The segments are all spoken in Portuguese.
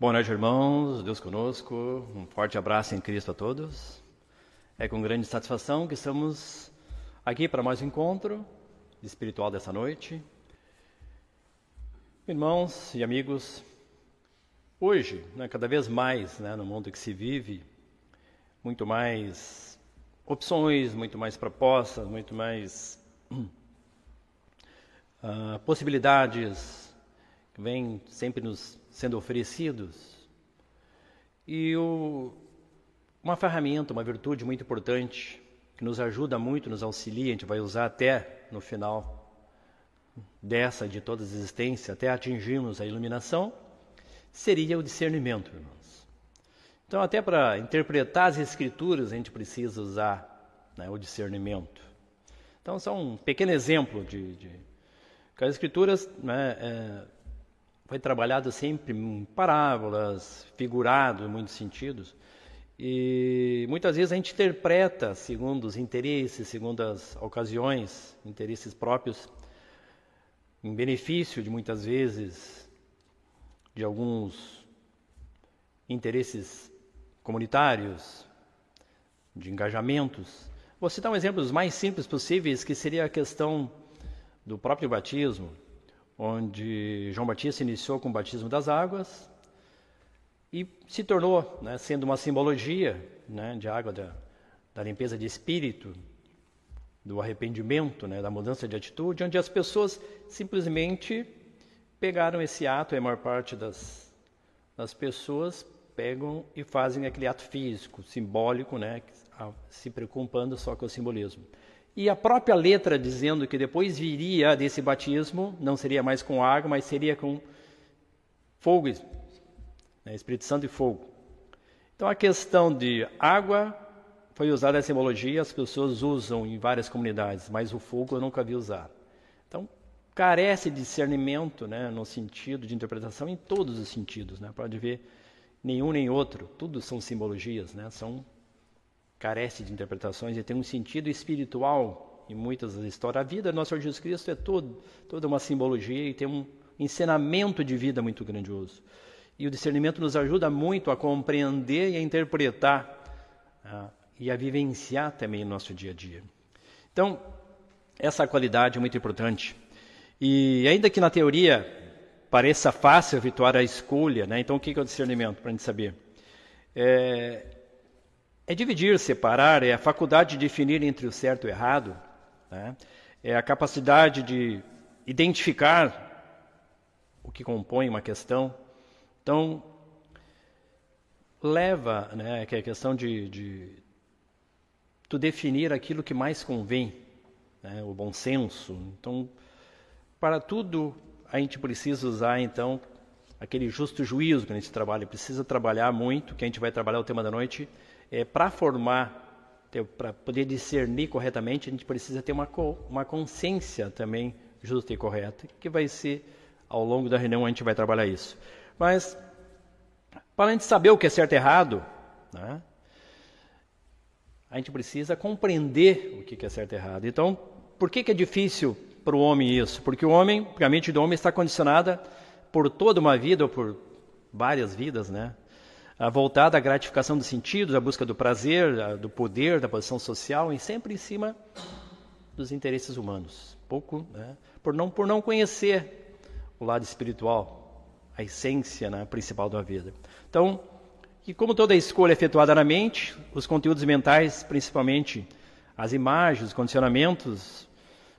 Boa noite, irmãos. Deus conosco. Um forte abraço em Cristo a todos. É com grande satisfação que estamos aqui para mais um encontro espiritual dessa noite. Irmãos e amigos, hoje, né, cada vez mais né, no mundo que se vive, muito mais opções, muito mais propostas, muito mais uh, possibilidades que vêm sempre nos sendo oferecidos. E o, uma ferramenta, uma virtude muito importante, que nos ajuda muito, nos auxilia, a gente vai usar até no final dessa de toda a existência, até atingirmos a iluminação, seria o discernimento, irmãos. Então, até para interpretar as Escrituras, a gente precisa usar né, o discernimento. Então, só um pequeno exemplo de, de que as Escrituras né, é, foi trabalhado sempre em parábolas, figurado em muitos sentidos. E muitas vezes a gente interpreta segundo os interesses, segundo as ocasiões, interesses próprios, em benefício de muitas vezes de alguns interesses comunitários, de engajamentos. Vou citar um exemplo dos mais simples possíveis, que seria a questão do próprio batismo onde João Batista iniciou com o batismo das águas e se tornou, né, sendo uma simbologia né, de água da, da, limpeza de espírito, do arrependimento, né, da mudança de atitude, onde as pessoas simplesmente pegaram esse ato, a maior parte das, das pessoas pegam e fazem aquele ato físico, simbólico, né, se preocupando só com o simbolismo. E a própria letra dizendo que depois viria desse batismo, não seria mais com água, mas seria com fogo, né, Espírito Santo e fogo. Então a questão de água foi usada a simbologia, as pessoas usam em várias comunidades, mas o fogo eu nunca vi usar. Então carece de discernimento, né, no sentido de interpretação em todos os sentidos, né? Pode ver nenhum nem outro, tudo são simbologias, né? São carece de interpretações e tem um sentido espiritual em muitas das histórias. A vida do nosso Senhor Jesus Cristo é todo, toda uma simbologia e tem um ensinamento de vida muito grandioso. E o discernimento nos ajuda muito a compreender e a interpretar uh, e a vivenciar também o nosso dia a dia. Então, essa qualidade é muito importante. E ainda que na teoria pareça fácil efetuar a escolha, né? então o que é o discernimento, para a gente saber? É, é dividir, separar, é a faculdade de definir entre o certo e o errado, né? é a capacidade de identificar o que compõe uma questão. Então, leva, né, que é a questão de, de tu definir aquilo que mais convém, né, o bom senso. Então, para tudo a gente precisa usar então aquele justo juízo que a gente trabalha, precisa trabalhar muito, que a gente vai trabalhar o tema da noite, é, para formar, para poder discernir corretamente, a gente precisa ter uma, uma consciência também justa e correta, que vai ser, ao longo da reunião, a gente vai trabalhar isso. Mas, para a gente saber o que é certo e errado, né, a gente precisa compreender o que é certo e errado. Então, por que, que é difícil para o homem isso? Porque o homem, a mente do homem está condicionada por toda uma vida, ou por várias vidas, né? Voltada à gratificação dos sentidos, à busca do prazer, do poder, da posição social, e sempre em cima dos interesses humanos. Pouco, né? por, não, por não conhecer o lado espiritual, a essência né, principal da vida. Então, e como toda escolha é efetuada na mente, os conteúdos mentais, principalmente as imagens, os condicionamentos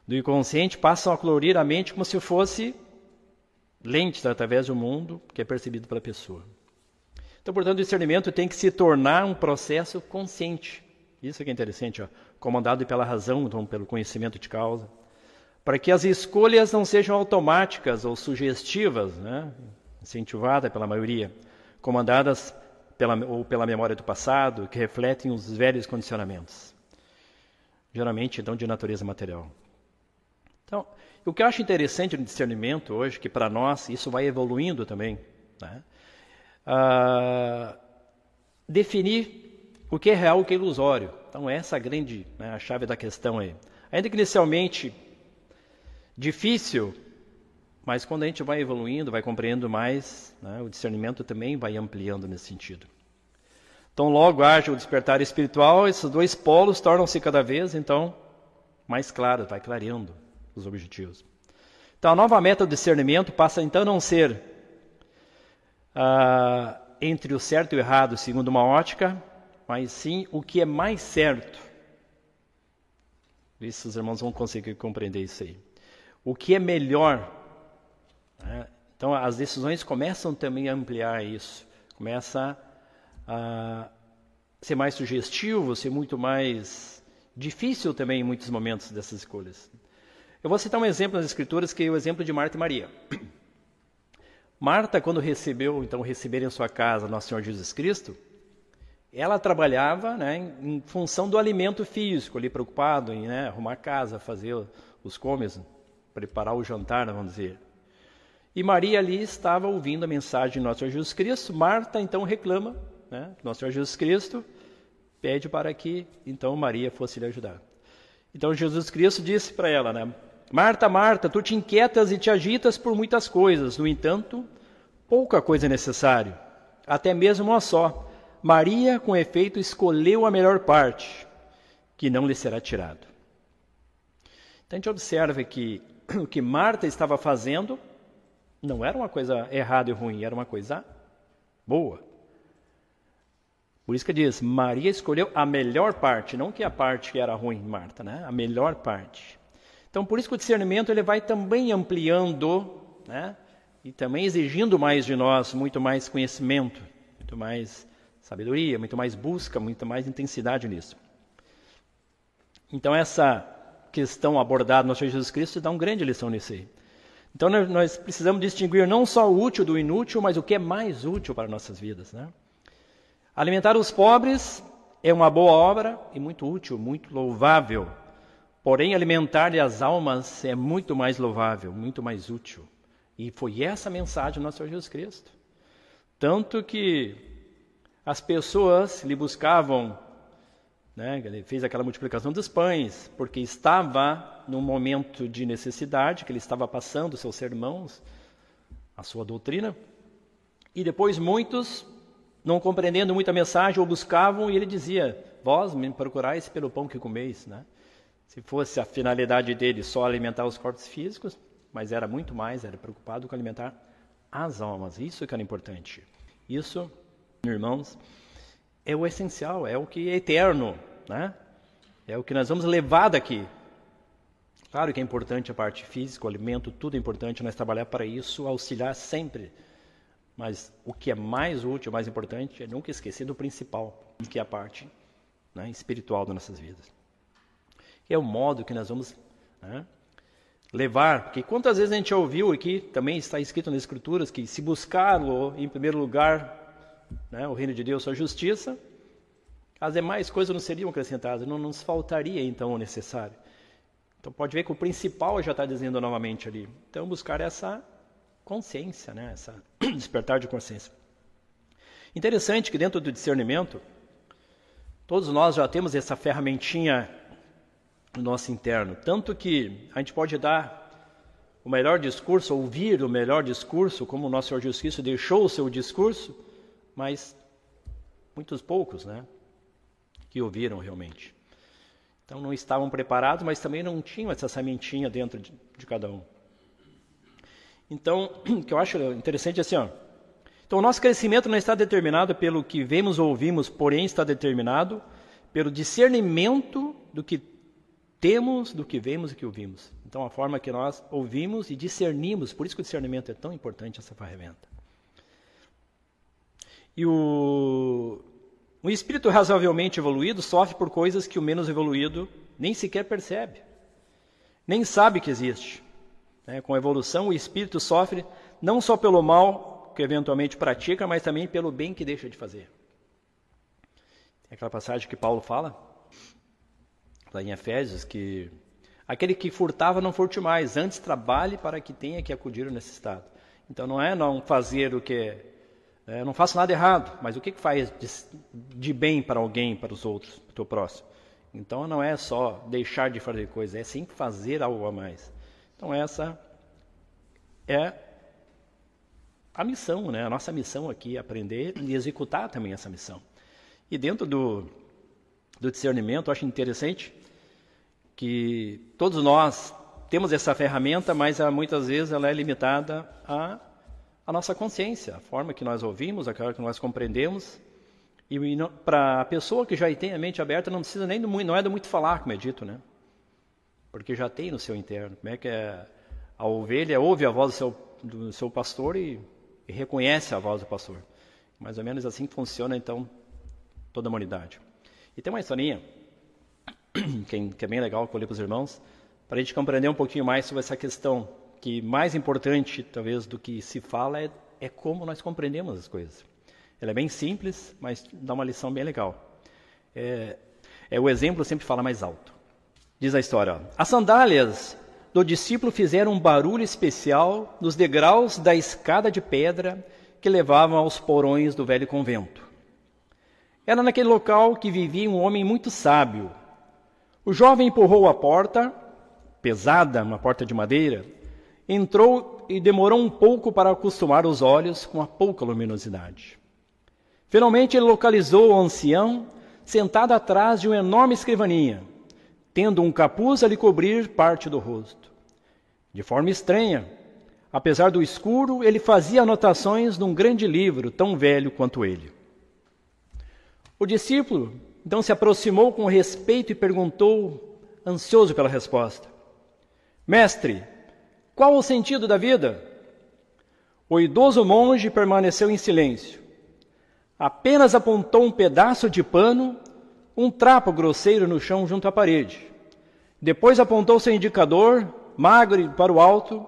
do inconsciente, passam a colorir a mente como se fosse lentes através do mundo que é percebido pela pessoa. Então, portanto, o discernimento tem que se tornar um processo consciente. Isso que é interessante, ó, comandado pela razão, então pelo conhecimento de causa, para que as escolhas não sejam automáticas ou sugestivas, né, incentivadas pela maioria, comandadas pela, ou pela memória do passado, que refletem os velhos condicionamentos, geralmente então de natureza material. Então, o que eu acho interessante no discernimento hoje, que para nós isso vai evoluindo também, né, definir o que é real e o que é ilusório. Então, essa é a grande né, a chave da questão aí. Ainda que inicialmente difícil Mas quando a gente vai evoluindo, vai compreendendo mais, né, o discernimento também vai ampliando nesse sentido. Então, logo haja o despertar espiritual, esses dois polos tornam-se cada vez, então, mais claros, vai clareando os objetivos. Então, a nova meta do discernimento passa então a não ser ah, entre o certo e o errado, segundo uma ótica, mas sim o que é mais certo. Vê se os irmãos vão conseguir compreender isso aí. O que é melhor. Né? Então, as decisões começam também a ampliar isso. Começa a ser mais sugestivo, ser muito mais difícil também em muitos momentos dessas escolhas. Eu vou citar um exemplo nas Escrituras, que é o exemplo de Marta e Maria. Marta, quando recebeu, então, receber em sua casa Nosso Senhor Jesus Cristo, ela trabalhava né, em, função do alimento físico, ali preocupado em né, arrumar casa, fazer os comes, preparar o jantar, vamos dizer. E Maria ali estava ouvindo a mensagem de Nosso Senhor Jesus Cristo. Marta então reclama, né, Nosso Senhor Jesus Cristo pede para que então Maria fosse lhe ajudar. Então Jesus Cristo disse para ela, né, Marta, Marta, tu te inquietas e te agitas por muitas coisas, no entanto, pouca coisa é necessário, até mesmo uma só. Maria, com efeito, escolheu a melhor parte, que não lhe será tirado. Então a gente observa que o que Marta estava fazendo não era uma coisa errada e ruim, era uma coisa boa. Por isso que diz, Maria escolheu a melhor parte, não que a parte que era ruim, Marta, né? A melhor parte. Então, por isso que o discernimento ele vai também ampliando, né? E também exigindo mais de nós, muito mais conhecimento, muito mais sabedoria, muito mais busca, muito mais intensidade nisso. Então, essa questão abordada no Senhor Jesus Cristo dá uma grande lição nisso aí. Então, nós precisamos distinguir não só o útil do inútil, mas o que é mais útil para nossas vidas. Né? Alimentar os pobres é uma boa obra e muito útil, muito louvável. Porém, alimentar as almas é muito mais louvável, muito mais útil. E foi essa a mensagem do nosso Senhor Jesus Cristo. Tanto que as pessoas lhe buscavam, né, ele fez aquela multiplicação dos pães, porque estava num momento de necessidade, que ele estava passando seus sermãos, a sua doutrina, e depois muitos, não compreendendo muita mensagem, o buscavam e ele dizia: Vós me procurais pelo pão que comeis, né? Se fosse a finalidade dele só alimentar os corpos físicos, mas era muito mais, era preocupado com alimentar as almas. Isso que era importante. Isso, irmãos, é o essencial, é o que é eterno, né? É o que nós vamos levar daqui. Claro que é importante a parte física, o alimento, tudo é importante, nós trabalhar para isso, auxiliar sempre. Mas o que é mais útil, mais importante, é nunca esquecer do principal, que é a parte né, espiritual das nossas vidas é o modo que nós vamos né, levar. Porque quantas vezes a gente ouviu aqui, também está escrito nas Escrituras, que se buscar em primeiro lugar né, o reino de Deus, a justiça, as demais coisas não seriam acrescentadas, não nos faltaria então o necessário. Então pode ver que o principal já está dizendo novamente ali. Então buscar essa consciência, né, essa despertar de consciência. Interessante que dentro do discernimento, todos nós já temos essa ferramentinha no nosso interno. Tanto que a gente pode dar o melhor discurso, ouvir o melhor discurso, como o nosso Senhor Jesus Cristo deixou o seu discurso, mas muitos poucos, né, que ouviram realmente. Então não estavam preparados, mas também não tinham essa sementinha dentro de, de cada um. Então, o que eu acho interessante é assim, ó. Então, o nosso crescimento não está determinado pelo que vemos ou ouvimos, porém está determinado pelo discernimento do que temos do que vemos e que ouvimos. Então, a forma que nós ouvimos e discernimos, por isso que o discernimento é tão importante, essa ferramenta. E o, o espírito razoavelmente evoluído sofre por coisas que o menos evoluído nem sequer percebe, nem sabe que existe. É, com a evolução, o espírito sofre não só pelo mal que eventualmente pratica, mas também pelo bem que deixa de fazer. Tem aquela passagem que Paulo fala, lá em Efésios, que aquele que furtava não furte mais, antes trabalhe para que tenha que acudir o necessitado. Então não é não fazer o que é, não faço nada errado, mas o que, que faz de, de, bem para alguém, para os outros, para o teu próximo? Então não é só deixar de fazer coisas, é sim fazer algo a mais. Então essa é a missão, né? A nossa missão aqui é aprender e executar também essa missão. E dentro do, do discernimento, eu acho interessante que todos nós temos essa ferramenta, mas muitas vezes ela é limitada à, à nossa consciência, a forma que nós ouvimos, aquela que nós compreendemos. E para a pessoa que já tem a mente aberta, não precisa nem do, não é do muito falar, como é dito, né? Porque já tem no seu interno. Como é que é? A ovelha ouve a voz do seu, do seu pastor e, e reconhece a voz do pastor. Mais ou menos assim funciona, então, toda a humanidade. E tem uma historinha que, que é bem legal que eu li para os irmãos, para a gente compreender um pouquinho mais sobre essa questão que mais importante, talvez, do que se fala é, é como nós compreendemos as coisas. Ela é bem simples, mas dá uma lição bem legal. É, é o exemplo sempre fala mais alto. Diz a história: ó, as sandálias do discípulo fizeram um barulho especial nos degraus da escada de pedra que levavam aos porões do velho convento. Era naquele local que vivia um homem muito sábio. O jovem empurrou a porta, pesada, uma porta de madeira, entrou e demorou um pouco para acostumar os olhos com a pouca luminosidade. Finalmente ele localizou o ancião sentado atrás de uma enorme escrivaninha, tendo um capuz a lhe cobrir parte do rosto. De forma estranha, apesar do escuro, ele fazia anotações num grande livro tão velho quanto ele. O discípulo então se aproximou com respeito e perguntou, ansioso pela resposta: Mestre, qual o sentido da vida? O idoso monge permaneceu em silêncio. Apenas apontou um pedaço de pano, um trapo grosseiro no chão junto à parede. Depois apontou seu indicador, magro para o alto,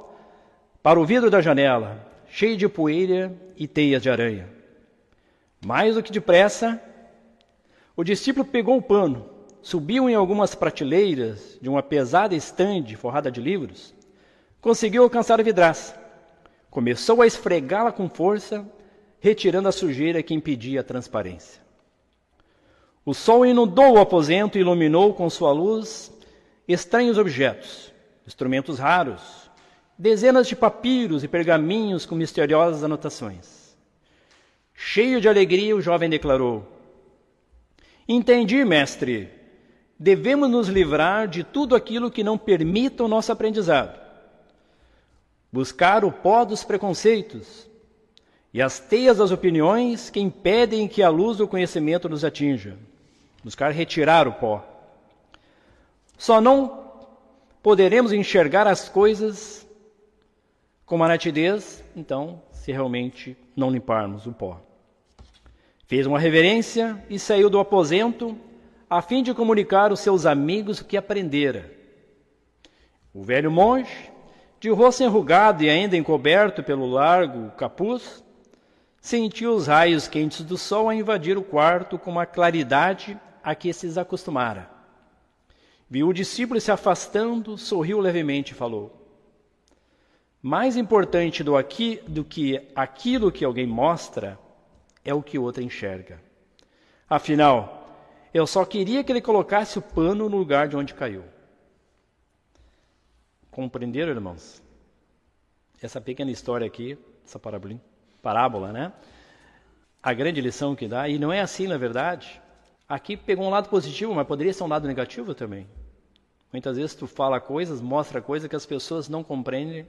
para o vidro da janela, cheio de poeira e teias de aranha. Mais do que depressa, o discípulo pegou o pano, subiu em algumas prateleiras de uma pesada estande forrada de livros, conseguiu alcançar a vidraça. Começou a esfregá-la com força, retirando a sujeira que impedia a transparência. O sol inundou o aposento e iluminou com sua luz estranhos objetos, instrumentos raros, dezenas de papiros e pergaminhos com misteriosas anotações. Cheio de alegria, o jovem declarou: Entendi, mestre. Devemos nos livrar de tudo aquilo que não permita o nosso aprendizado. Buscar o pó dos preconceitos e as teias das opiniões que impedem que a luz do conhecimento nos atinja. Buscar retirar o pó. Só não poderemos enxergar as coisas com uma nitidez, então, se realmente não limparmos o pó. Fez uma reverência e saiu do aposento a fim de comunicar aos seus amigos o que aprendera. O velho monge, de rosto enrugado e ainda encoberto pelo largo capuz, sentiu os raios quentes do sol a invadir o quarto com uma claridade a que se acostumara. Viu o discípulo se afastando, sorriu levemente e falou: Mais importante do, aqui, do que aquilo que alguém mostra é o que o outro enxerga. Afinal, eu só queria que ele colocasse o pano no lugar de onde caiu. Compreenderam, irmãos? Essa pequena história aqui, essa parábola, né? A grande lição que dá, e não é assim na verdade. Aqui pegou um lado positivo, mas poderia ser um lado negativo também. Muitas vezes tu fala coisas, mostra coisas que as pessoas não compreendem,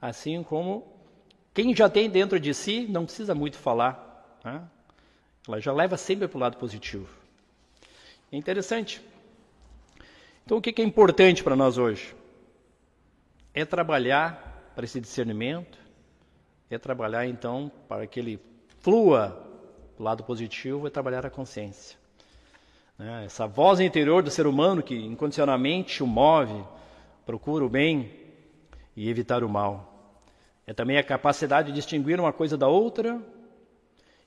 assim como quem já tem dentro de si não precisa muito falar, Ela já leva sempre para o lado positivo. É interessante. Então, o que é importante para nós hoje? É trabalhar para esse discernimento, é trabalhar então para que ele flua o lado positivo, é trabalhar a consciência. Né? Essa voz interior do ser humano que incondicionalmente o move, procura o bem e evitar o mal. É também a capacidade de distinguir uma coisa da outra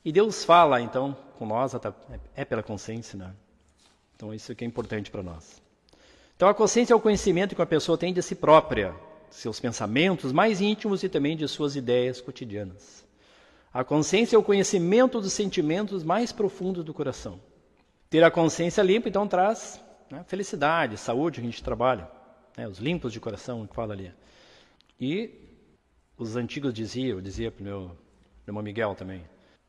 e Deus fala, então, com nós, é pela consciência, né? Então, isso que é importante para nós. Então, a consciência é o conhecimento que uma pessoa tem de si própria, seus pensamentos mais íntimos e também de suas ideias cotidianas. A consciência é o conhecimento dos sentimentos mais profundos do coração. Ter a consciência limpa, então, traz né, felicidade, saúde, a gente trabalha. Né, os limpos de coração, que fala ali. E os antigos diziam, dizia para o meu irmão Miguel também,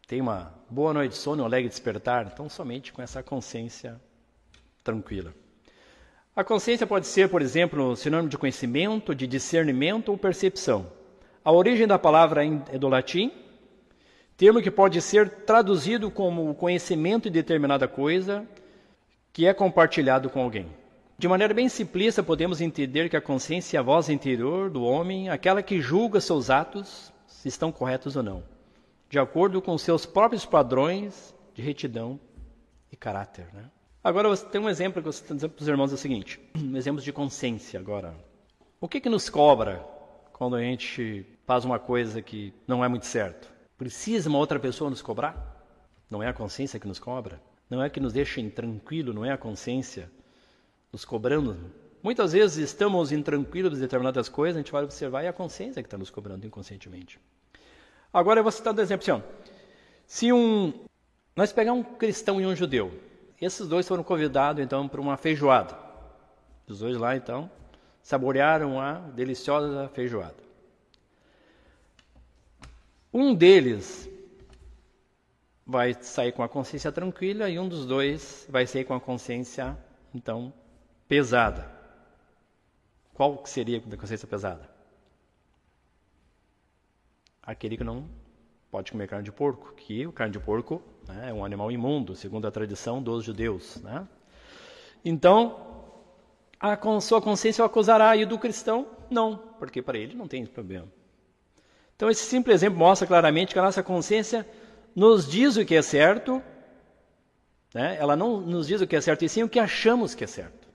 tem uma boa noite de sono, um alegre despertar, então somente com essa consciência tranquila. A consciência pode ser, por exemplo, sinônimo de conhecimento, de discernimento ou percepção. A origem da palavra é do latim, termo que pode ser traduzido como conhecimento de determinada coisa que é compartilhado com alguém. De maneira bem simplista, podemos entender que a consciência é a voz interior do homem, aquela que julga seus atos se estão corretos ou não, de acordo com seus próprios padrões de retidão e caráter. Né? Agora, tem um exemplo que você está dizendo para os irmãos é o seguinte: um exemplo de consciência agora. O que, que nos cobra quando a gente faz uma coisa que não é muito certo? Precisa uma outra pessoa nos cobrar? Não é a consciência que nos cobra? Não é que nos deixa intranquilo, não é a consciência nos cobrando? Muitas vezes estamos intranquilos de determinadas coisas, a gente vai observar e é a consciência que está nos cobrando inconscientemente. Agora eu vou citar um exemplo assim. Se um. Nós pegar um cristão e um judeu, esses dois foram convidados então para uma feijoada. Os dois lá então saborearam a deliciosa feijoada. Um deles vai sair com a consciência tranquila e um dos dois vai sair com a consciência então pesada. Qual seria a consciência pesada? Aquele que não pode comer carne de porco, que o carne de porco né? é um animal imundo, segundo a tradição dos judeus. Né? Então, a sua consciência o acusará, e do cristão, não, porque para ele não tem problema. Então, esse simples exemplo mostra claramente que a nossa consciência nos diz o que é certo, né? ela não nos diz o que é certo, e sim o que achamos que é certo.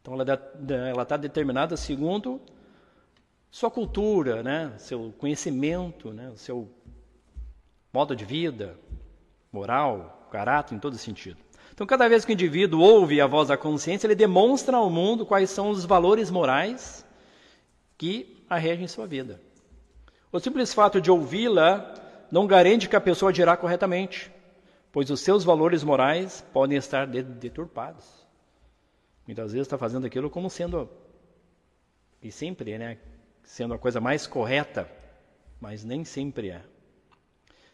Então, ela está determinada segundo sua cultura, né? seu conhecimento, né? seu modo de vida, moral, caráter, em todo sentido. Então, cada vez que o indivíduo ouve a voz da consciência, ele demonstra ao mundo quais são os valores morais que a regem sua vida. O simples fato de ouvi-la não garante que a pessoa dirá corretamente, pois os seus valores morais podem estar deturpados. Muitas vezes está fazendo aquilo como sendo, e sempre, né, sendo a coisa mais correta, mas nem sempre é.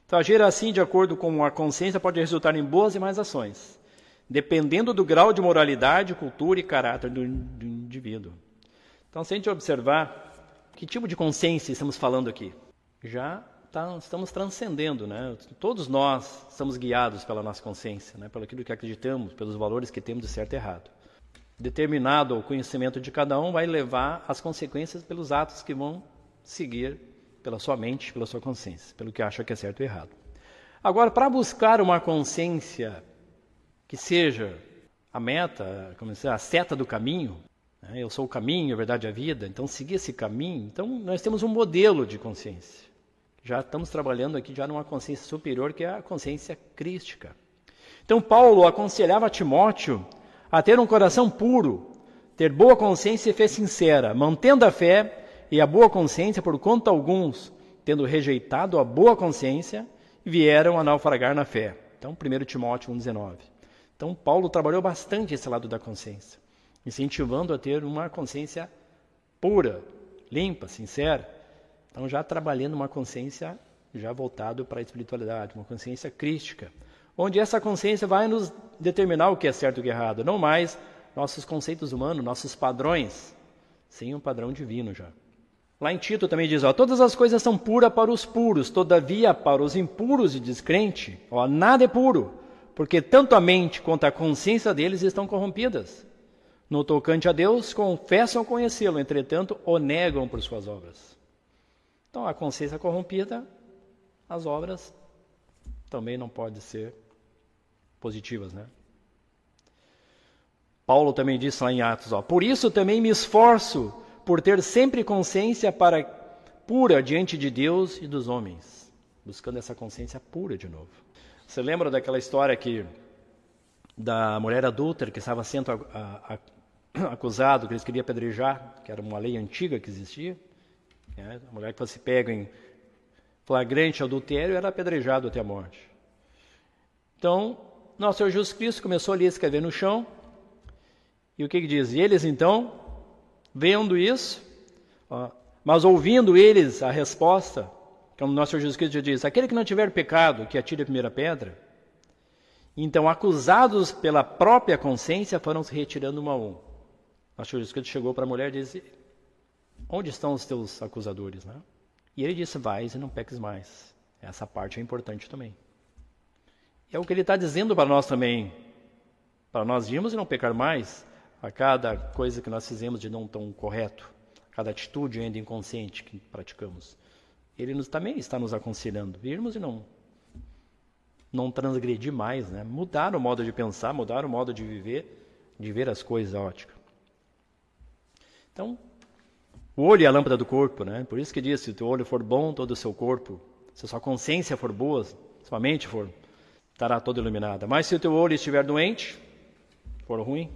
Então, agir assim, de acordo com a consciência, pode resultar em boas e más ações, dependendo do grau de moralidade, cultura e caráter do, do indivíduo. Então, se a gente observar que tipo de consciência estamos falando aqui, já tá, estamos transcendendo, né? Todos nós somos guiados pela nossa consciência, né? pelo aquilo que acreditamos, pelos valores que temos de certo e errado. Determinado o conhecimento de cada um vai levar as consequências pelos atos que vão seguir pela sua mente, pela sua consciência, pelo que acha que é certo e errado. Agora, para buscar uma consciência que seja a meta, como dizer, a seta do caminho, né? eu sou o caminho, a verdade e a vida, então seguir esse caminho, então nós temos um modelo de consciência. Já estamos trabalhando aqui já numa consciência superior, que é a consciência crística. Então Paulo aconselhava a Timóteo a ter um coração puro, ter boa consciência e fé sincera, mantendo a fé e a boa consciência, por quanto alguns, tendo rejeitado a boa consciência, vieram a naufragar na fé. Então, 1 Timóteo 1,19. Então, Paulo trabalhou bastante esse lado da consciência, incentivando a ter uma consciência pura, limpa, sincera. Então, já trabalhando uma consciência já voltado para a espiritualidade, uma consciência crística, onde essa consciência vai nos determinar o que é certo e o que é errado, não mais nossos conceitos humanos, nossos padrões, sim um padrão divino já. Lá em Tito também diz: ó, todas as coisas são puras para os puros, todavia para os impuros e descrentes, ó, nada é puro, porque tanto a mente quanto a consciência deles estão corrompidas. No tocante a Deus, confessam conhecê-lo, entretanto, o negam por suas obras. Então, a consciência corrompida, as obras também não podem ser positivas, né? Paulo também disse lá em Atos: ó, por isso também me esforço por ter sempre consciência para pura diante de Deus e dos homens, buscando essa consciência pura de novo. Você lembra daquela história que da mulher adulta que estava sendo acusado que eles queriam apedrejar, que era uma lei antiga que existia? Né? A mulher que fosse pega em flagrante adultério era apedrejado até a morte. Então, nosso Senhor Jesus Cristo começou ali a escrever no chão, e o que, que diz? E eles então Vendo isso, ó, Mas ouvindo eles a resposta, como nosso Senhor Jesus Cristo diz: aquele que não tiver pecado, que atire a primeira pedra. Então, acusados pela própria consciência, foram se retirando um a um. Nosso Senhor Jesus Cristo chegou para a mulher e disse: Onde estão os teus acusadores? Né? E ele disse: Vais e não peques mais. Essa parte é importante também. É o que ele está dizendo para nós também. Para nós irmos e não pecar mais a cada coisa que nós fizemos de não tão correto, a cada atitude ainda inconsciente que praticamos. Ele nos, também está nos aconselhando, irmos e não não transgredir mais, né? mudar o modo de pensar, mudar o modo de viver, de ver as coisas a ótica. Então, o olho é a lâmpada do corpo, né? Por isso que diz, se o teu olho for bom, todo o seu corpo, se a sua consciência for boa, se a sua mente for, estará toda iluminada. Mas se o teu olho estiver doente, for ruim,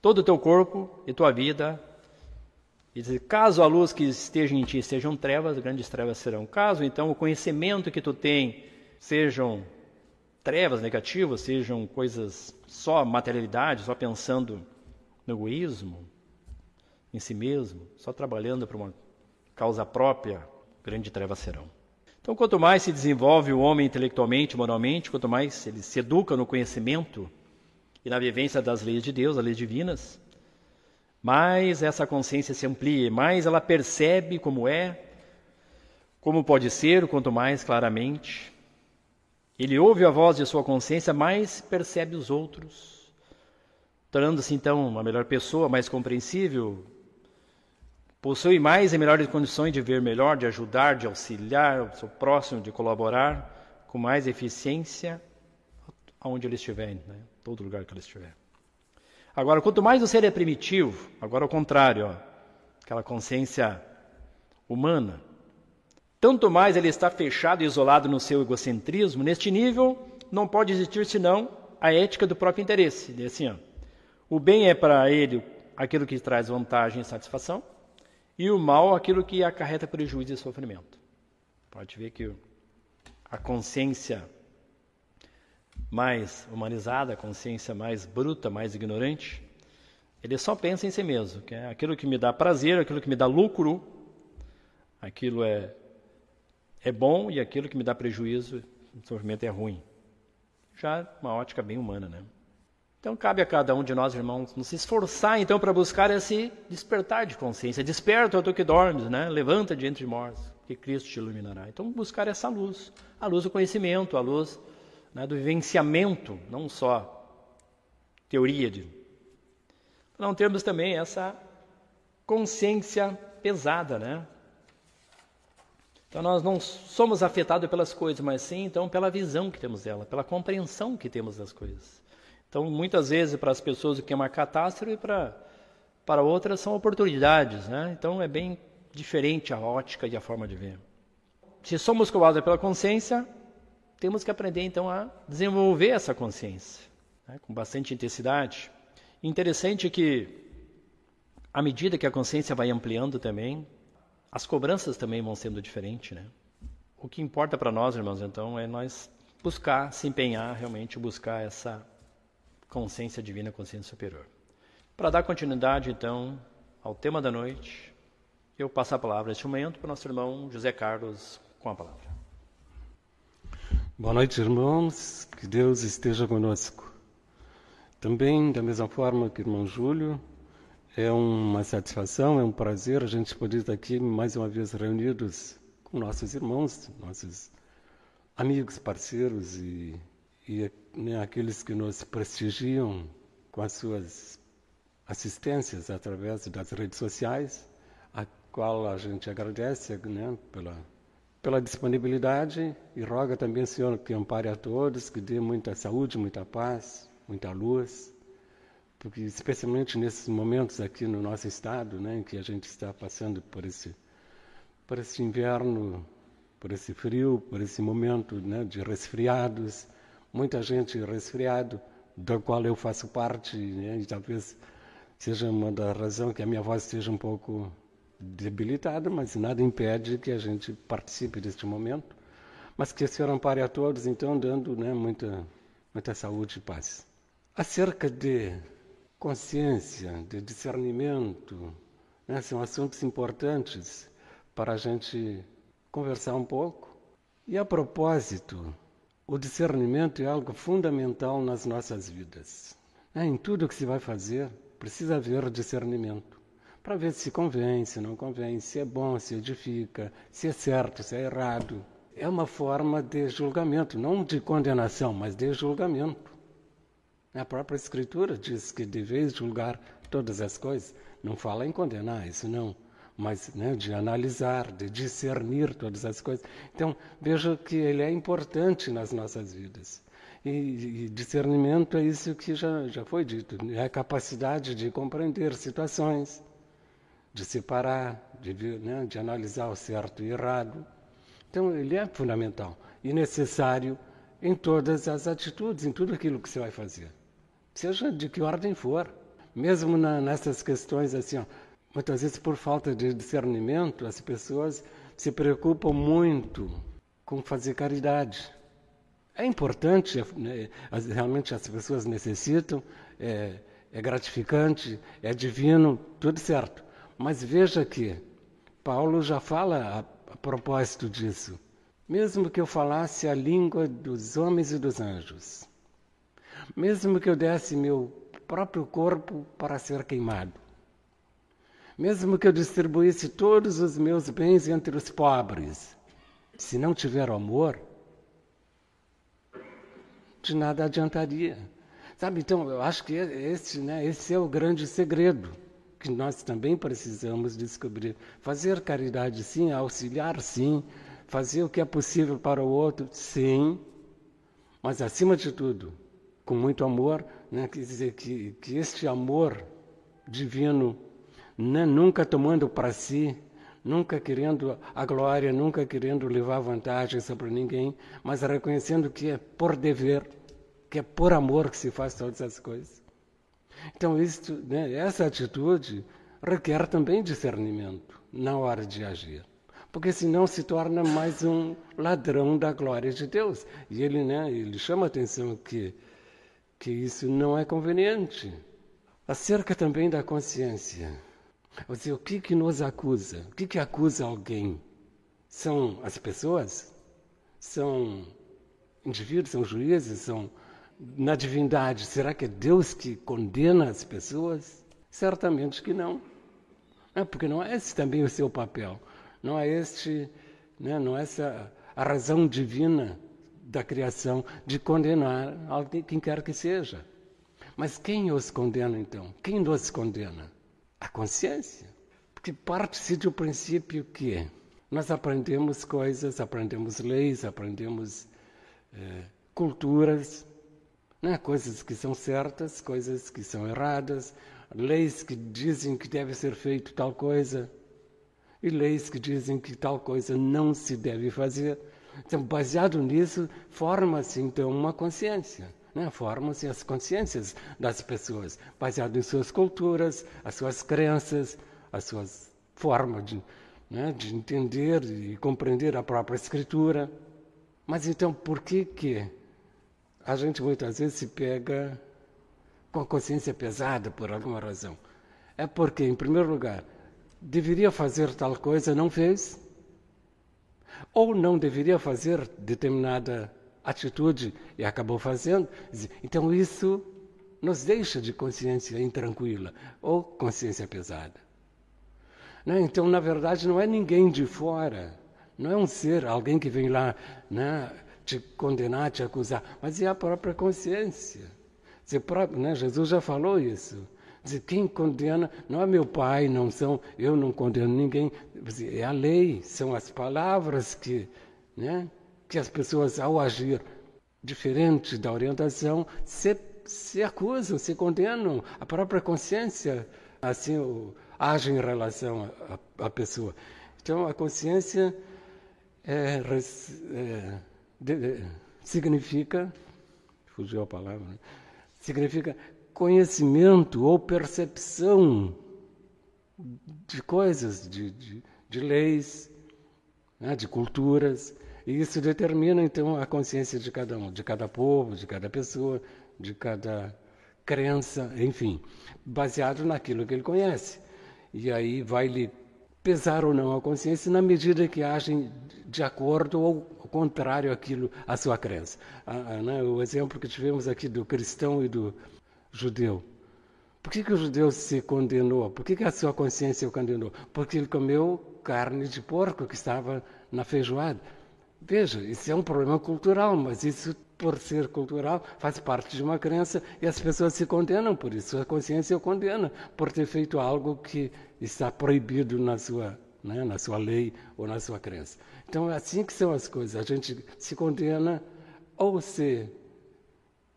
todo o teu corpo e tua vida e caso a luz que esteja em ti sejam trevas, grandes trevas serão. Caso então o conhecimento que tu tem sejam trevas negativas, sejam coisas só materialidade, só pensando no egoísmo, em si mesmo, só trabalhando para uma causa própria, grande trevas serão. Então, quanto mais se desenvolve o homem intelectualmente, moralmente, quanto mais ele se educa no conhecimento e na vivência das leis de Deus, as leis divinas, mais essa consciência se amplia, mais ela percebe como é, como pode ser, quanto mais claramente. Ele ouve a voz de sua consciência, mais percebe os outros, tornando-se então uma melhor pessoa, mais compreensível, possui mais e melhores condições de ver melhor, de ajudar, de auxiliar o seu próximo, de colaborar com mais eficiência aonde ele estiver, né? todo lugar que ele estiver. Agora, quanto mais o ser é primitivo, agora ao contrário, ó, aquela consciência humana, tanto mais ele está fechado e isolado no seu egocentrismo, neste nível não pode existir senão a ética do próprio interesse. Assim, ó, o bem é para ele aquilo que traz vantagem e satisfação, e o mal aquilo que acarreta prejuízo e sofrimento. Pode ver que a consciência mais humanizada, a consciência mais bruta, mais ignorante, ele só pensa em si mesmo, que é aquilo que me dá prazer, aquilo que me dá lucro, aquilo é é bom e aquilo que me dá prejuízo, sofrimento é ruim. Já uma ótica bem humana, né? Então cabe a cada um de nós, irmãos, nos esforçar então para buscar esse despertar de consciência. Desperta, tu que dormes, né? Levanta de entre mortos, que Cristo te iluminará. Então buscar essa luz, a luz do conhecimento, a luz né, do vivenciamento, não só teoria de. Não termos também essa consciência pesada, né? Então nós não somos afetados pelas coisas, mas sim então pela visão que temos dela, pela compreensão que temos das coisas. Então muitas vezes para as pessoas o que é uma catástrofe para para outras são oportunidades, né? Então é bem diferente a ótica e a forma de ver. Se somos cobrados pela consciência, temos que aprender então a desenvolver essa consciência né, com bastante intensidade. Interessante que, à medida que a consciência vai ampliando também, as cobranças também vão sendo diferentes. Né? O que importa para nós, irmãos, então, é nós buscar, se empenhar realmente, buscar essa consciência divina, consciência superior. Para dar continuidade, então, ao tema da noite, eu passo a palavra neste momento para o nosso irmão José Carlos com a palavra. Boa noite, irmãos. Que Deus esteja conosco. Também, da mesma forma que o irmão Júlio, é uma satisfação, é um prazer a gente poder estar aqui mais uma vez reunidos com nossos irmãos, nossos amigos, parceiros e, e né, aqueles que nos prestigiam com as suas assistências através das redes sociais, a qual a gente agradece né, pela pela disponibilidade. E roga também, Senhor, que ampare a todos, que dê muita saúde, muita paz, muita luz, porque especialmente nesses momentos aqui no nosso estado, né, em que a gente está passando por esse, por esse inverno, por esse frio, por esse momento né, de resfriados, muita gente resfriado, do qual eu faço parte, né, e talvez seja uma da razão que a minha voz esteja um pouco debilitada, mas nada impede que a gente participe deste momento. Mas que o Senhor ampare a todos, então, dando né, muita, muita saúde e paz. Acerca de consciência, de discernimento, né, são assuntos importantes. para a gente conversar um pouco. E a propósito, o discernimento é algo fundamental nas nossas vidas. Em tudo que se vai fazer, precisa haver discernimento para ver se convém, se não convém, se é bom, se edifica, se é certo, se é errado. É uma forma de julgamento, não de condenação, mas de julgamento. A própria Escritura diz que deveis julgar todas as coisas. Não fala em condenar, isso não, mas né, de analisar, de discernir todas as coisas. Então, veja que ele é importante nas nossas vidas. E, e discernimento é isso que já, já foi dito, é a capacidade de compreender situações, de separar, de, né, de analisar o certo e o errado. Então, ele é fundamental e necessário em todas as atitudes, em tudo aquilo que você vai fazer, seja de que ordem for. Mesmo na, nessas questões assim, ó, muitas vezes por falta de discernimento, as pessoas se preocupam muito com fazer caridade. É importante, né, realmente as pessoas necessitam, é, é gratificante, é divino, tudo certo. Mas veja que Paulo já fala a, a propósito disso. Mesmo que eu falasse a língua dos homens e dos anjos, mesmo que eu desse meu próprio corpo para ser queimado, mesmo que eu distribuísse todos os meus bens entre os pobres, se não tiver amor, de nada adiantaria. Sabe, então, eu acho que esse, né, esse é o grande segredo que nós também precisamos descobrir. Fazer caridade, sim, auxiliar, sim, fazer o que é possível para o outro, sim, mas acima de tudo, com muito amor, né? quer dizer que, que este amor divino, né? nunca tomando para si, nunca querendo a glória, nunca querendo levar vantagem sobre ninguém, mas reconhecendo que é por dever, que é por amor que se faz todas as coisas. Então, isto, né, essa atitude requer também discernimento na hora de agir. Porque senão se torna mais um ladrão da glória de Deus. E ele, né, ele chama a atenção que, que isso não é conveniente. Acerca também da consciência. Dizer, o que, que nos acusa? O que, que acusa alguém? São as pessoas? São indivíduos? São juízes? São na divindade, será que é Deus que condena as pessoas? Certamente que não. É porque não é esse também o seu papel. Não é este, né, não é essa a razão divina da criação de condenar alguém, quem quer que seja. Mas quem os condena então? Quem nos condena? A consciência. Porque parte-se do princípio que nós aprendemos coisas, aprendemos leis, aprendemos eh, culturas, né? coisas que são certas, coisas que são erradas, leis que dizem que deve ser feito tal coisa e leis que dizem que tal coisa não se deve fazer. Então, baseado nisso, forma-se então uma consciência. Né? Formam-se as consciências das pessoas, baseado em suas culturas, as suas crenças, as suas formas de, né, de entender e compreender a própria escritura. Mas então, por que que a gente muitas vezes se pega com a consciência pesada por alguma razão. É porque, em primeiro lugar, deveria fazer tal coisa, não fez, ou não deveria fazer determinada atitude e acabou fazendo. Então, isso nos deixa de consciência intranquila ou consciência pesada. Né? Então, na verdade, não é ninguém de fora, não é um ser, alguém que vem lá, né? te condenar, te acusar, mas é a própria consciência. Dizer, próprio, né? Jesus já falou isso. Dizer, quem condena não é meu pai, não são, eu não condeno ninguém. É a lei, são as palavras que, né, que as pessoas, ao agir diferente da orientação, se, se acusam, se condenam. A própria consciência assim age em relação à pessoa. Então, a consciência é, é de, significa, fugiu a palavra, né? significa conhecimento ou percepção de coisas, de, de, de leis, né? de culturas. E isso determina, então, a consciência de cada um, de cada povo, de cada pessoa, de cada crença, enfim, baseado naquilo que ele conhece. E aí vai lhe pesar ou não a consciência na medida que agem de acordo ou contrário àquilo, à sua crença. Ah, né, o exemplo que tivemos aqui do cristão e do judeu. Por que, que o judeu se condenou? Por que, que a sua consciência o condenou? Porque ele comeu carne de porco que estava na feijoada. Veja, isso é um problema cultural, mas isso, por ser cultural, faz parte de uma crença e as pessoas se condenam por isso. A consciência o condena por ter feito algo que está proibido na sua, né, na sua lei ou na sua crença. Então, é assim que são as coisas. A gente se condena ou se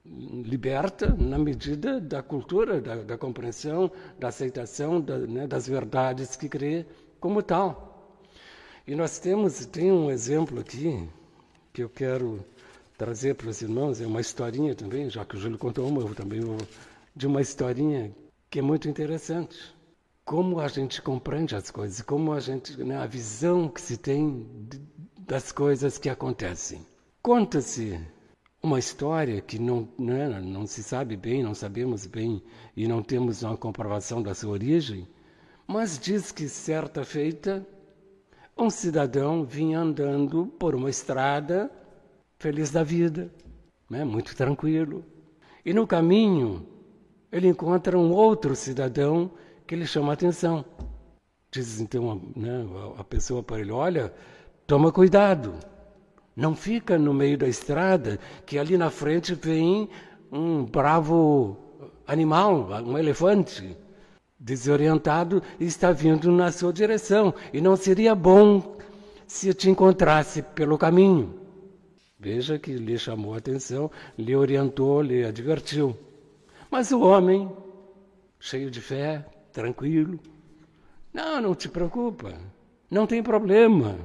liberta na medida da cultura, da, da compreensão, da aceitação da, né, das verdades que crê como tal. E nós temos, tem um exemplo aqui que eu quero trazer para os irmãos, é uma historinha também, já que o Júlio contou uma, eu também vou, de uma historinha que é muito interessante. Como a gente compreende as coisas, como a gente, né, a visão que se tem das coisas que acontecem. Conta-se uma história que não, né, não se sabe bem, não sabemos bem e não temos uma comprovação da sua origem, mas diz que certa feita um cidadão vinha andando por uma estrada feliz da vida, né, muito tranquilo. E no caminho ele encontra um outro cidadão que lhe chama a atenção. Diz então né, a pessoa para ele: Olha, toma cuidado não fica no meio da estrada, que ali na frente vem um bravo animal, um elefante, desorientado está vindo na sua direção. E não seria bom se te encontrasse pelo caminho. Veja que lhe chamou a atenção, lhe orientou, lhe advertiu. Mas o homem, cheio de fé, tranquilo, não, não te preocupa, não tem problema.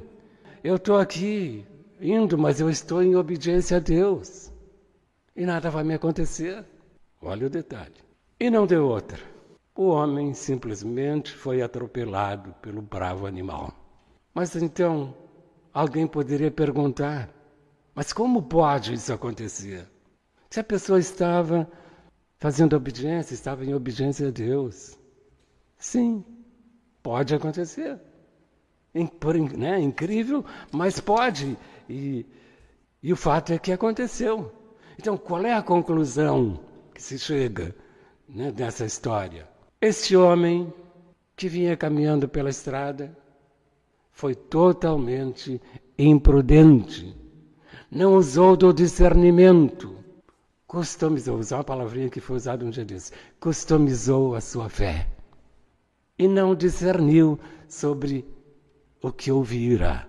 Eu estou aqui indo, mas eu estou em obediência a Deus. E nada vai me acontecer. Olha o detalhe. E não deu outra. O homem simplesmente foi atropelado pelo bravo animal. Mas então, alguém poderia perguntar: mas como pode isso acontecer? Se a pessoa estava fazendo obediência, estava em obediência a Deus. Sim, pode acontecer. Né? Incrível, mas pode. E, e o fato é que aconteceu. Então, qual é a conclusão que se chega né, nessa história? Este homem que vinha caminhando pela estrada foi totalmente imprudente. Não usou do discernimento. Customizou, usar uma palavrinha que foi usada um dia desses. Customizou a sua fé. E não discerniu sobre o que ouvira.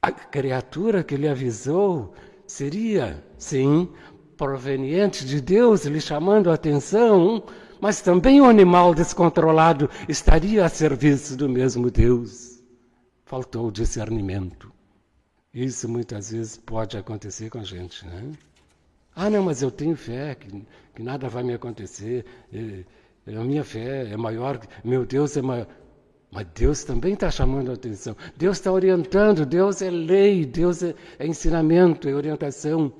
A criatura que lhe avisou seria, sim, proveniente de Deus, lhe chamando a atenção, mas também o animal descontrolado estaria a serviço do mesmo Deus. Faltou discernimento. Isso muitas vezes pode acontecer com a gente, né? Ah, não, mas eu tenho fé que, que nada vai me acontecer. a minha fé é maior, meu Deus é maior. Mas Deus também está chamando a atenção. Deus está orientando. Deus é lei. Deus é, é, ensinamento, é orientação.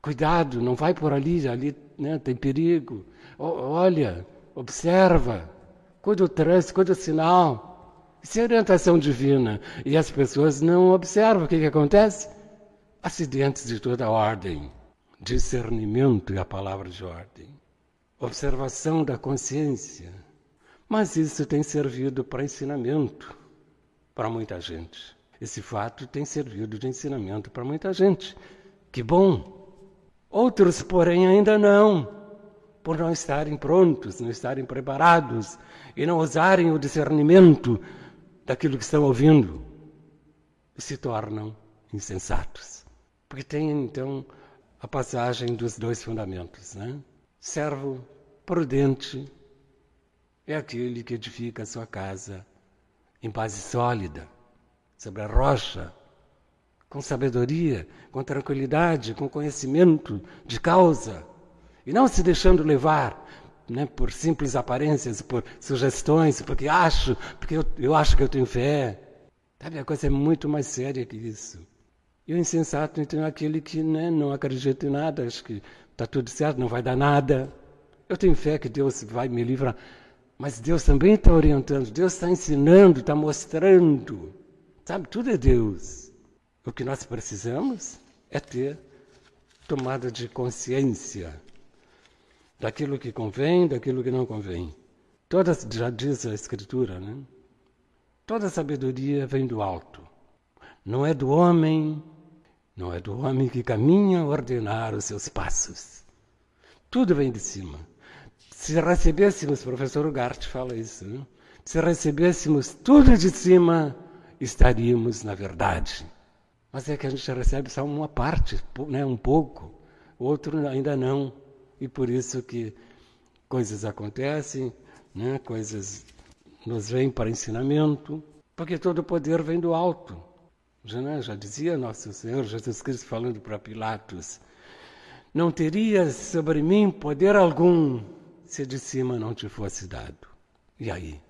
Cuidado, não vai por ali. Ali né, tem perigo. O, olha, observa. Cuida do trânsito, cuida do sinal. Isso é orientação divina. E as pessoas não observam. O que, que acontece? Acidentes de toda ordem. Discernimento é a palavra de ordem. Observação da consciência mas isso tem servido para ensinamento para muita gente. Esse fato tem servido de ensinamento para muita gente. Que bom! Outros, porém, ainda não, por não estarem prontos, não estarem preparados e não usarem o discernimento daquilo que estão ouvindo se tornam insensatos. Porque tem então a passagem dos dois fundamentos, né? Servo prudente é aquele que edifica a sua casa em base sólida, sobre a rocha, com sabedoria, com tranquilidade, com conhecimento de causa, e não se deixando levar né, por simples aparências, por sugestões, porque acho, porque eu, eu acho que eu tenho fé. Sabe, a coisa é muito mais séria que isso. E o insensato, então, é aquele que né, não acredita em nada, acho que está tudo certo, não vai dar nada. Eu tenho fé que Deus vai me livrar. Mas Deus também está orientando, Deus está ensinando, está mostrando. Sabe, tudo é Deus. O que nós precisamos é ter tomada de consciência daquilo que convém, daquilo que não convém. Toda, já diz a Escritura, né? Toda sabedoria vem do alto. Não é do homem, não é do homem que caminha a ordenar os seus passos. Tudo vem de cima. Se recebêssemos, o professor Ugarte fala isso, né? se recebêssemos tudo de cima, estaríamos na verdade. Mas é que a gente recebe só uma parte, né? um pouco, outro ainda não. E por isso que coisas acontecem, né? coisas nos vêm para ensinamento, porque todo poder vem do alto. Já, né? já dizia nosso Senhor Jesus Cristo falando para Pilatos: Não terias sobre mim poder algum se de cima não te fosse dado. E aí?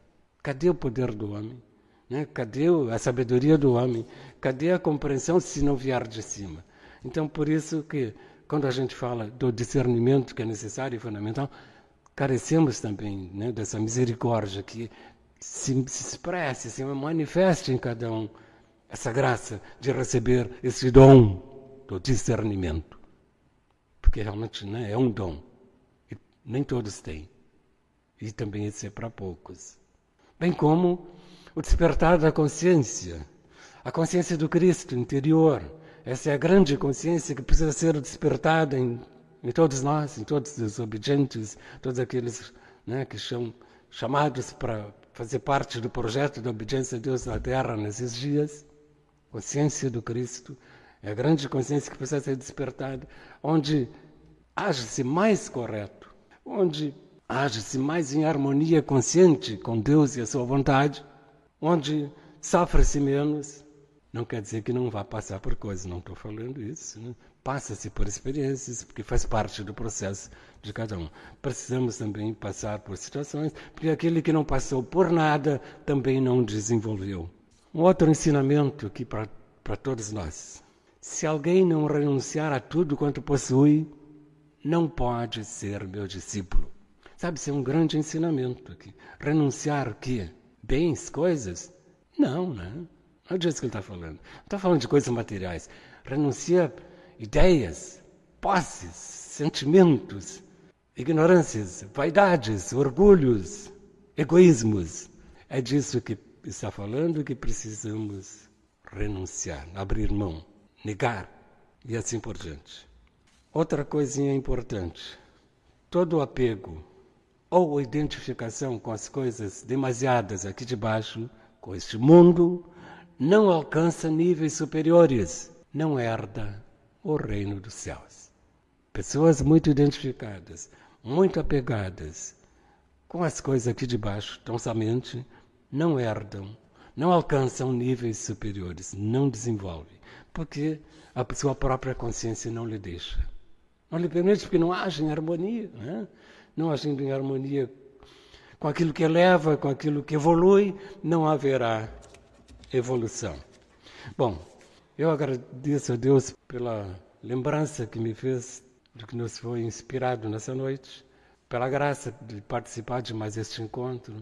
Cadê o poder do homem? Né? Cadê a sabedoria do homem? Cadê a compreensão se não vier de cima? Então, por isso que quando a gente fala do discernimento que é necessário e fundamental, carecemos também né, dessa misericórdia que se, se expresse, se manifeste em cada um essa graça de receber esse dom do discernimento. Porque realmente né, é um dom. E nem todos têm. E também isso é para poucos. Bem como o despertar da consciência, a consciência do Cristo interior. Essa é a grande consciência que precisa ser despertada em, em todos nós, em todos os obedientes, todos aqueles né, que são chamados para fazer parte do projeto da obediência a Deus na Terra nesses dias. Consciência do Cristo é a grande consciência que precisa ser despertada, onde age-se mais correto, onde age-se mais em harmonia consciente com Deus e a sua vontade, onde sofre-se menos. Não quer dizer que não vá passar por coisas, não estou falando isso. Né? Passa-se por experiências, porque faz parte do processo de cada um. Precisamos também passar por situações, porque aquele que não passou por nada também não desenvolveu. Um outro ensinamento aqui para todos nós. Se alguém não renunciar a tudo quanto possui, não pode ser meu discípulo. Sabe, isso é um grande ensinamento aqui. Renunciar o quê? Bens, coisas? Não, né? Não é disso que ele está falando. Não está falando de coisas materiais. Renuncia ideias, posses, sentimentos, ignorâncias, vaidades, orgulhos, egoísmos. É disso que está falando que precisamos renunciar, abrir mão, negar e assim por diante. Outra coisinha importante: todo apego ou identificação com as coisas demasiadas aqui de baixo, com este mundo, não alcança níveis superiores, não herda o reino dos céus. Pessoas muito identificadas, muito apegadas com as coisas aqui de baixo, tão somente, não herdam, não alcançam níveis superiores, não desenvolvem, porque a sua própria consciência não lhe deixa. Não lhe permite porque não age em harmonia, né? não agindo em harmonia com aquilo que eleva, com aquilo que evolui, não haverá evolução. Bom, eu agradeço a Deus pela lembrança que me fez de que nos foi inspirado nessa noite, pela graça de participar de mais este encontro,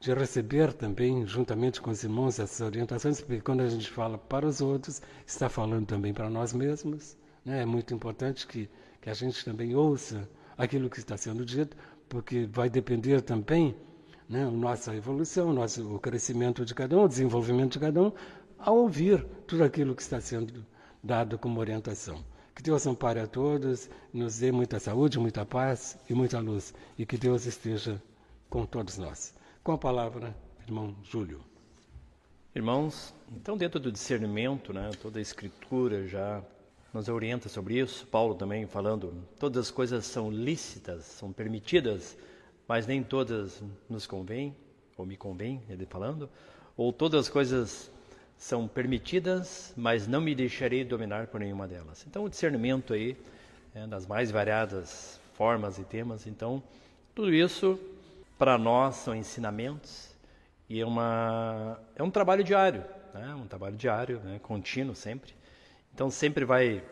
de receber também, juntamente com os irmãos, essas orientações, porque quando a gente fala para os outros, está falando também para nós mesmos. Né? É muito importante que, que a gente também ouça aquilo que está sendo dito, porque vai depender também né, a nossa evolução, o, nosso, o crescimento de cada um, o desenvolvimento de cada um, ao ouvir tudo aquilo que está sendo dado como orientação. Que Deus ampare a todos, nos dê muita saúde, muita paz e muita luz. E que Deus esteja com todos nós. Com a palavra, irmão Júlio. Irmãos, então dentro do discernimento, né, toda a escritura já nos orienta sobre isso. Paulo também falando, todas as coisas são lícitas, são permitidas, mas nem todas nos convêm, ou me convém, ele falando, ou todas as coisas são permitidas, mas não me deixarei dominar por nenhuma delas. Então, o discernimento aí, é, das mais variadas formas e temas. Então, tudo isso para nós são ensinamentos e é, uma, é um trabalho diário, né? um trabalho diário, né? contínuo sempre. Então, sempre vai,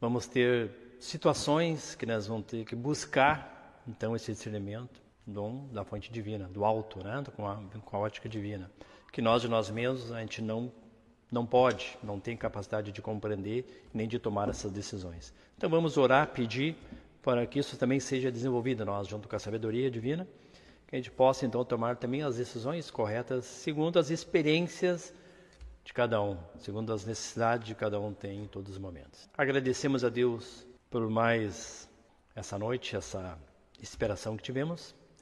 vamos ter situações que nós vamos ter que buscar, então, esse discernimento. Dom da fonte divina, do alto, né? com, a, com a ótica divina. Que nós de nós mesmos a gente não não pode, não tem capacidade de compreender nem de tomar essas decisões. Então vamos orar, pedir para que isso também seja desenvolvido nós junto com a sabedoria divina, que a gente possa então tomar também as decisões corretas segundo as experiências de cada um, segundo as necessidades de cada um tem em todos os momentos. Agradecemos a Deus por mais essa noite, essa inspiração que tivemos